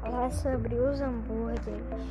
falar sobre os hambúrgueres.